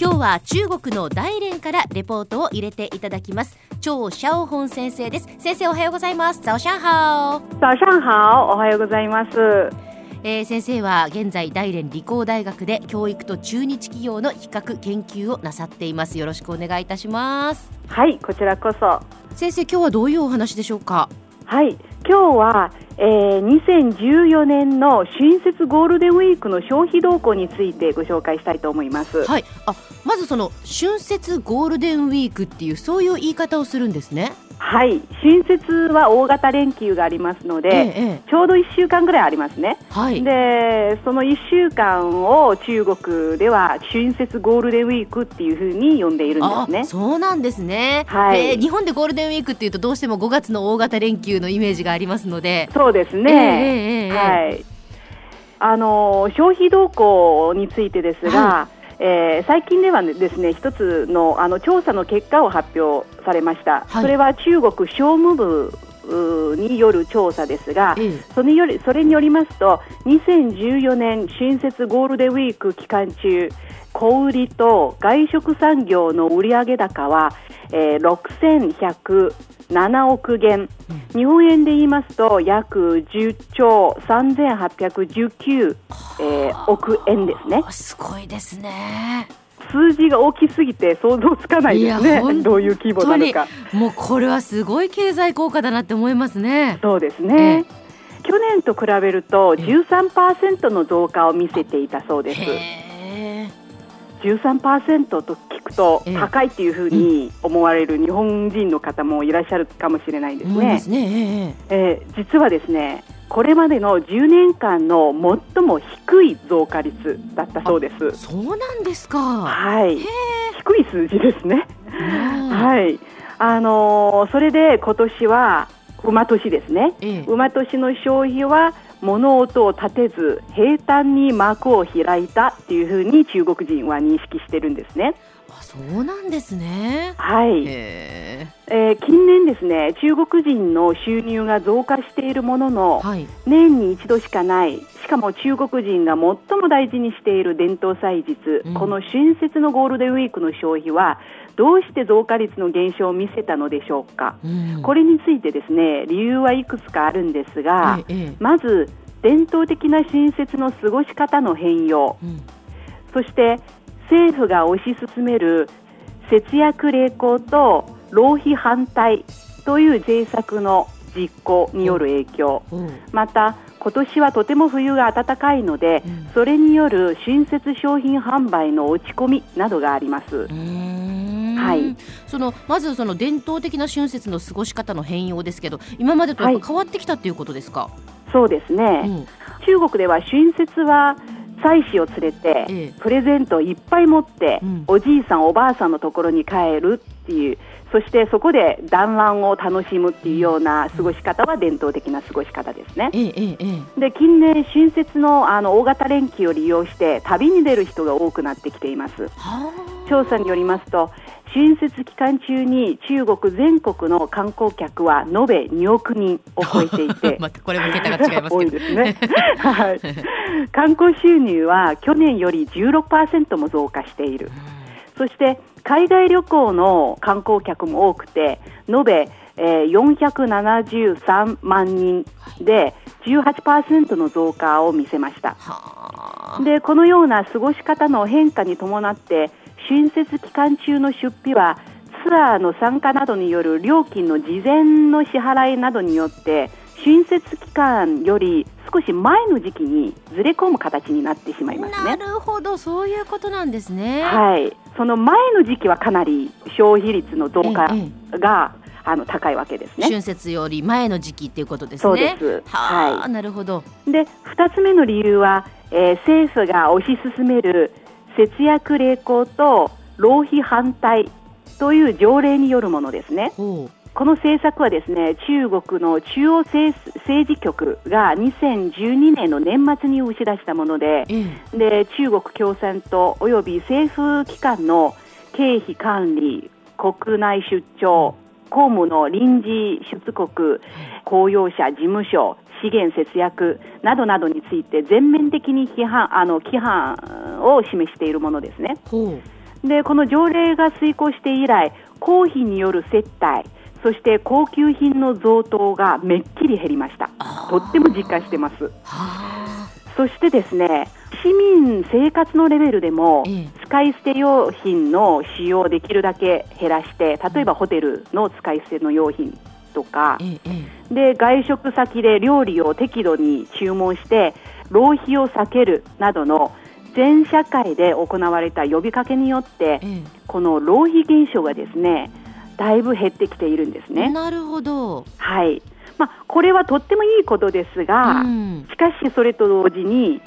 今日は中国の大連からレポートを入れていただきます。張シャオホン先生です。先生おはようございます。早上好早上好おはようございます。えー、先生は現在大連理工大学で教育と中日企業の比較研究をなさっています。よろしくお願いいたします。はいこちらこそ。先生今日はどういうお話でしょうか？はい今日は、えー、2014年の春節ゴールデンウィークの消費動向についてご紹介したいと思います。はい、あまずその春節ゴールデンウィークっていうそういう言い方をするんですね。はい。春節は大型連休がありますので、ええ、ちょうど1週間ぐらいありますね、はい、でその1週間を中国では春節ゴールデンウィークっていうふうに呼んでいるんですね。そうなんですね、はい、えー、日本でゴールデンウィークっていうとどうしても5月の大型連休のイメージがありますので。そうですね、えー、はい。あの消費動向についてですが、はいえー、最近ではですね一つのあの調査の結果を発表されました、はい、それは中国商務部による調査ですが、ええ、それによりそれによりますと2014年春節ゴールデンウィーク期間中小売と外食産業の売上高は、えー、6107億元、うん、日本円で言いますと約10兆3819、えー、億円ですね。すごいですね。数字が大きすぎて想像つかないですね、どういう規模なのか。もうこれはすごい経済効果だなって思いますね。そうですね。去年と比べると13%の増加を見せていたそうです。13%と聞くと高いっていうふうに思われる日本人の方もいらっしゃるかもしれないですね。すねえー、実はですねこれまでの10年間の最も低い増加率だったそうです。そうなんですか。はい。低い数字ですね。はい。あのー、それで今年は馬年ですね。ええ、馬年の消費は物音を立てず平坦に幕を開いたっていうふうに中国人は認識してるんですね。あそうなんですね。はい。えー、近年ですね、中国人の収入が増加しているものの、はい、年に一度しかない、しかも中国人が最も大事にしている伝統祭日、うん、この春節のゴールデンウィークの消費は、どうして増加率の減少を見せたのでしょうか。うん、これについてですね、理由はいくつかあるんですが、ええ、まず伝統的な春節の過ごし方の変容、うん、そして政府が推し進める節約励行と浪費反対という政策の実行による影響、うん、また今年はとても冬が暖かいので、うん、それによる春節商品販売の落ち込みなどがあります。はい、そのまずその伝統的な春節の過ごし方の変容ですけど今までとやっぱ変わってきたということですか、はい、そうですね、うん、中国では春節は妻子を連れて、プレゼントをいっぱい持って、おじいさん、おばあさんのところに帰るっていう、そしてそこで団らんを楽しむっていうような過ごし方は伝統的な過ごし方ですね。で近年、春節のあの大型連休を利用して旅に出る人が多くなってきています。調査によりますと春節期間中に中国全国の観光客は延べ2億人を超えていて。またこれも桁が違います多いですね、はい、観光収入は去年より16%も増加している、そして海外旅行の観光客も多くて延べ、えー、473万人で18%の増加を見せましたでこのような過ごし方の変化に伴って春節期間中の出費はツアーの参加などによる料金の事前の支払いなどによって春節期間より少し前の時期にずれ込む形になってしまいますね。なるほど、そういうことなんですね。はい、その前の時期はかなり消費率の増加が、ええあの高いわけですね。春節より前の時期っていうことですね。そうです。はい。なるほど。で、二つ目の理由は、えー、政府が推し進める節約励行と浪費反対という条例によるものですね。この政策はですね中国の中央政治局が2012年の年末に打ち出したものでうん、で中国共産党および政府機関の経費管理、国内出張、公務の臨時出国、公用車、事務所、資源節約などなどについて全面的に批判あの規範を示しているものですね。でこの条例が遂行して以来公費による接待そして高級品の贈答がめっきり減りました。とっても実感してます。そしてですね市民生活のレベルでも、使い捨て用品の使用できるだけ減らして例えばホテルの使い捨ての用品とか、で外食先で料理を適度に注文して浪費を避けるなどの全社会で行われた呼びかけによって、この浪費現象がですねだいぶ減ってきているんですね。なるほど、はい。まあ、これはとってもいいことですが、うん、しかしそれと同時に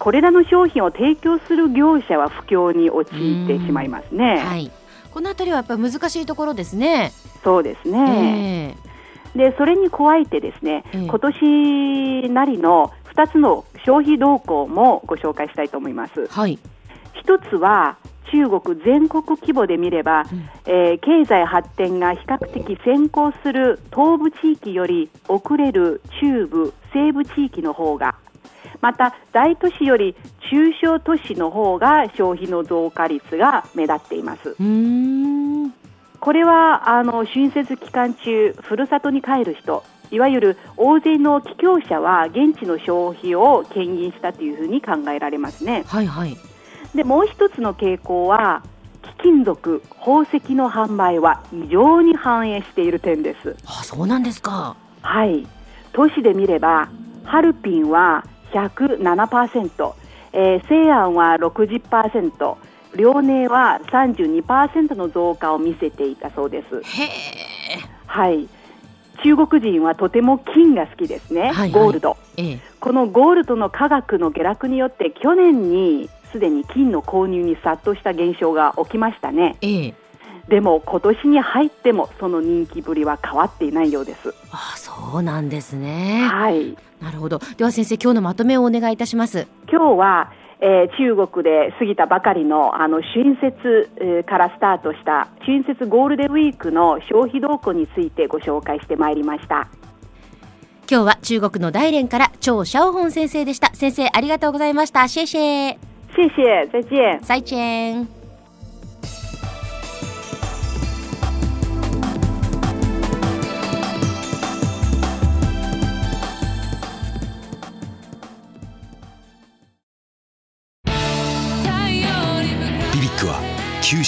これらの商品を提供する業者は不況に陥ってしまいますね。はい、このあたりはやっぱり難しいところですね。そうですね。えー、でそれに加えてですね、えー、今年なりの2つの消費動向もご紹介したいと思います。はい、1つは中国全国規模で見れば、うん、えー、経済発展が比較的先行する東部地域より遅れる中部西部地域の方がまた大都市より中小都市の方が消費の増加率が目立っています。これはあの春節期間中ふるさとに帰る人いわゆる大勢の帰郷者は現地の消費を牽引したというふうに考えられますね。はいはい、でもう一つの傾向は貴金属宝石の販売は異常に反映している点です。あそうなんですか。はい。都市で見ればハルピンは107%、えー、西安は60%遼寧は32%の増加を見せていたそうです。はい。中国人はとても金が好きですね、はいはい、ゴールド、ええ、このゴールドの価格の下落によって去年にすでに金の購入に殺到した現象が起きましたね、ええ、でも今年に入ってもその人気ぶりは変わっていないようです。あそうなんですね。はい。なるほど。では先生今日のまとめをお願いいたします。今日はえー、中国で過ぎたばかりのあの春節、えー、からスタートした春節ゴールデンウィークの消費動向についてご紹介してまいりました。今日は中国の大連から張シャオホン先生でした。先生ありがとうございました。シェシェ。谢谢再见。再见